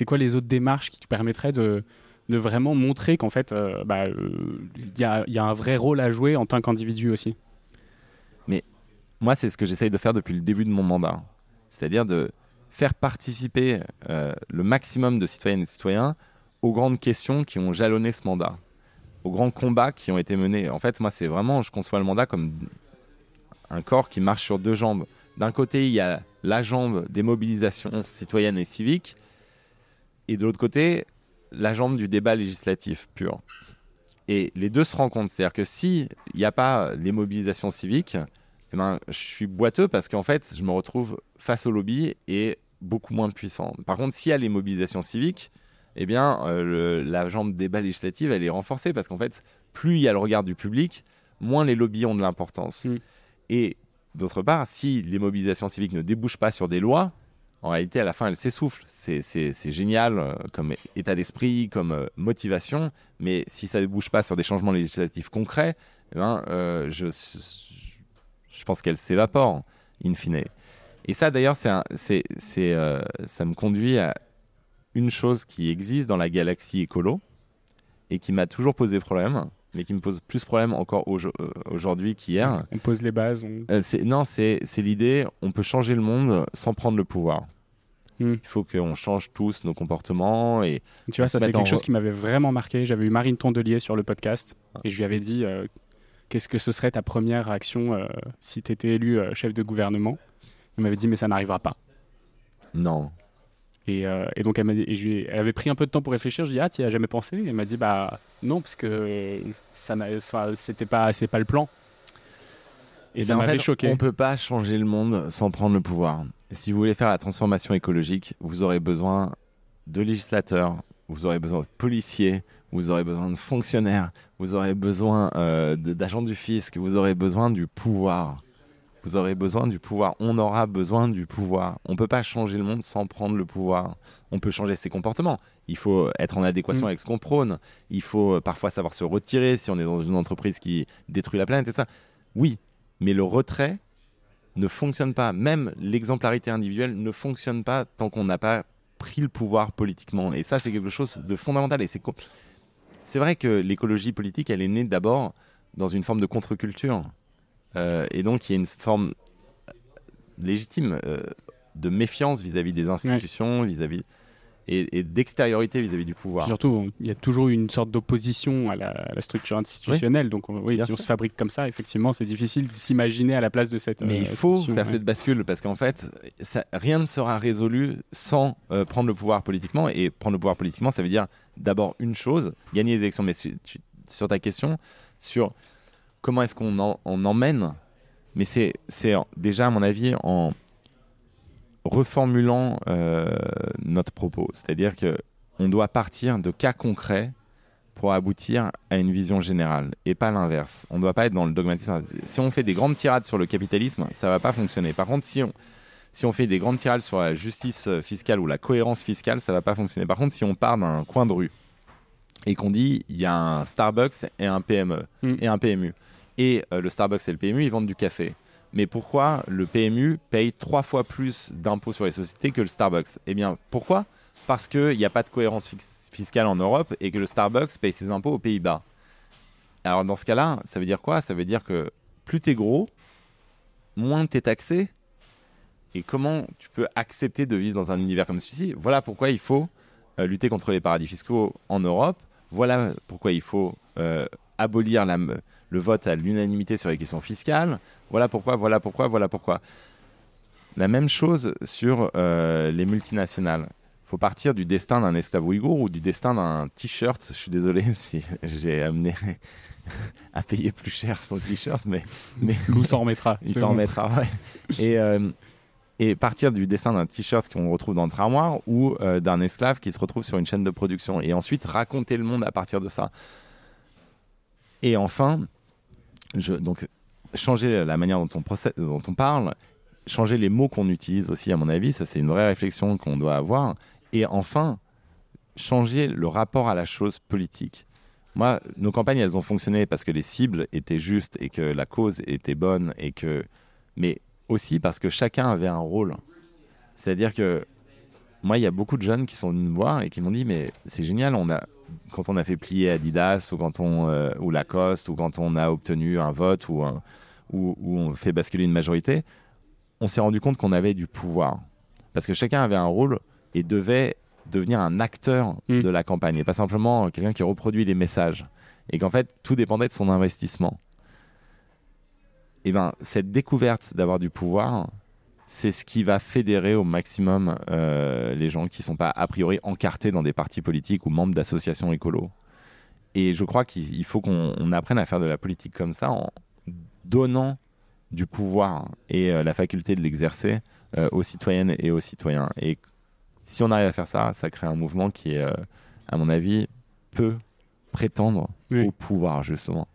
c'est quoi les autres démarches qui te permettraient de, vraiment montrer qu'en fait, bah, il y, a, y, a, un vrai rôle à jouer en tant qu'individu aussi? Mais moi, c'est ce que j'essaye de faire depuis le début de mon mandat. C'est-à-dire de faire participer le maximum de citoyennes et citoyens aux grandes questions qui ont jalonné ce mandat, aux grands combats qui ont été menés. En fait, moi, c'est vraiment, je conçois le mandat comme un corps qui marche sur deux jambes. D'un côté, il y a la jambe des mobilisations citoyennes et civiques, et de l'autre côté, la jambe du débat législatif pur. Et les deux se rencontrent. C'est-à-dire que s'il n'y a pas les mobilisations civiques, eh ben, je suis boiteux parce qu'en fait, je me retrouve face au lobby et beaucoup moins puissant. Par contre, s'il y a les mobilisations civiques, eh bien, euh, la jambe débat législative, elle est renforcée parce qu'en fait, plus il y a le regard du public, moins les lobbies ont de l'importance. Mm. Et d'autre part, si les mobilisations civiques ne débouchent pas sur des lois, en réalité, à la fin, elles s'essoufflent. C'est génial euh, comme état d'esprit, comme euh, motivation, mais si ça ne débouche pas sur des changements législatifs concrets, eh ben, je, je pense qu'elles s'évaporent, in fine. Et ça, d'ailleurs, ça me conduit à une chose qui existe dans la galaxie écolo et qui m'a toujours posé problème, mais qui me pose plus problème encore euh, aujourd'hui qu'hier. On pose les bases. Euh, non, c'est l'idée, on peut changer le monde sans prendre le pouvoir. Hmm. Il faut qu'on change tous nos comportements. Et tu vois, ça c'est quelque chose qui m'avait vraiment marqué. J'avais eu Marine Tondelier sur le podcast ah. et je lui avais dit euh, qu'est-ce que ce serait ta première action si tu étais élu chef de gouvernement? Elle m'avait dit mais ça n'arrivera pas. Non. Euh, et, donc, elle, dit, elle, avait pris un peu de temps pour réfléchir. Je dis, ah, tu n'y as jamais pensé? Elle m'a dit, bah non, parce que ça c'était pas, pas le plan. Et ça m'avait choqué. On ne peut pas changer le monde sans prendre le pouvoir. si vous voulez faire la transformation écologique, vous aurez besoin de législateurs, vous aurez besoin de policiers, vous aurez besoin de fonctionnaires, vous aurez besoin euh, d'agents du fisc, vous aurez besoin du pouvoir. Vous aurez besoin du pouvoir. On aura besoin du pouvoir. On ne peut pas changer le monde sans prendre le pouvoir. On peut changer ses comportements. Il faut être en adéquation mm. avec ce qu'on prône. Il faut euh, parfois savoir se retirer si on est dans une entreprise qui détruit la planète et ça. Oui, mais le retrait ne fonctionne pas. Même l'exemplarité individuelle ne fonctionne pas tant qu'on n'a pas pris le pouvoir politiquement. Et ça, c'est quelque chose de fondamental. Et c'est c'est vrai que l'écologie politique, elle est née d'abord dans une forme de contre-culture. Euh, et donc, il y a une forme légitime euh, de méfiance vis-à-vis des institutions, vis-à-vis et, d'extériorité vis-à-vis du pouvoir. Surtout, il y a toujours une sorte d'opposition à, la, structure institutionnelle. Donc, oui, si on se fabrique comme ça, effectivement, c'est difficile de s'imaginer à la place de cette. Mais il euh, faut faire cette bascule parce qu'en fait, ça, rien ne sera résolu sans prendre le pouvoir politiquement. Et prendre le pouvoir politiquement, ça veut dire d'abord une chose gagner les élections. Mais sur ta question, sur comment est-ce qu'on en, emmène Mais c'est déjà, à mon avis, en reformulant euh, notre propos. C'est-à-dire que on doit partir de cas concrets pour aboutir à une vision générale et pas l'inverse. On ne doit pas être dans le dogmatisme. Si on fait des grandes tirades sur le capitalisme, ça va pas fonctionner. Par contre, si on, si on fait des grandes tirades sur la justice fiscale ou la cohérence fiscale, ça va pas fonctionner. Par contre, si on part d'un coin de rue et qu'on dit il y a un Starbucks et un PME mm. et un PMU, et euh, le Starbucks et le PMU, ils vendent du café. Mais pourquoi le PMU paye trois fois plus d'impôts sur les sociétés que le Starbucks? Eh bien, pourquoi? Parce qu'il n'y a pas de cohérence fiscale en Europe et que le Starbucks paye ses impôts aux Pays-Bas. Alors, dans ce cas-là, ça veut dire quoi? Ça veut dire que plus tu es gros, moins tu es taxé. Et comment tu peux accepter de vivre dans un univers comme celui-ci? Voilà pourquoi il faut euh, lutter contre les paradis fiscaux en Europe. Voilà pourquoi il faut euh, abolir la, le vote à l'unanimité sur les questions fiscales. Voilà pourquoi, voilà pourquoi, voilà pourquoi. La même chose sur euh, les multinationales. Il faut partir du destin d'un esclave ouïghour ou du destin d'un t-shirt. Je suis désolé si j'ai amené à payer plus cher son t-shirt, mais, mais Lou s'en remettra. Il s'en remettra, Et, euh, et partir du destin d'un t-shirt qu'on retrouve dans le armoire ou euh, d'un esclave qui se retrouve sur une chaîne de production. Et ensuite raconter le monde à partir de ça. Et enfin, donc changer la manière dont on, parle, changer les mots qu'on utilise aussi, à mon avis, ça c'est une vraie réflexion qu'on doit avoir. Et enfin, changer le rapport à la chose politique. Moi, nos campagnes, elles ont fonctionné parce que les cibles étaient justes et que la cause était bonne et que, mais aussi parce que chacun avait un rôle. C'est-à-dire que moi, il y a beaucoup de jeunes qui sont venus me voir et qui m'ont dit mais c'est génial, on a quand on a fait plier Adidas ou quand on euh, ou Lacoste ou quand on a obtenu un vote ou, un, ou, ou on fait basculer une majorité, on s'est rendu compte qu'on avait du pouvoir parce que chacun avait un rôle et devait devenir un acteur Mm. de la campagne et pas simplement quelqu'un qui reproduit les messages et qu'en fait tout dépendait de son investissement. Et ben cette découverte d'avoir du pouvoir, c'est ce qui va fédérer au maximum euh, les gens qui sont pas a priori encartés dans des partis politiques ou membres d'associations écolo. Et je crois qu'il il faut qu'on on apprenne à faire de la politique comme ça en donnant du pouvoir et euh, la faculté de l'exercer euh, aux citoyennes et aux citoyens. Et si on arrive à faire ça, ça crée un mouvement qui, est, à mon avis, peut prétendre Oui. au pouvoir, justement.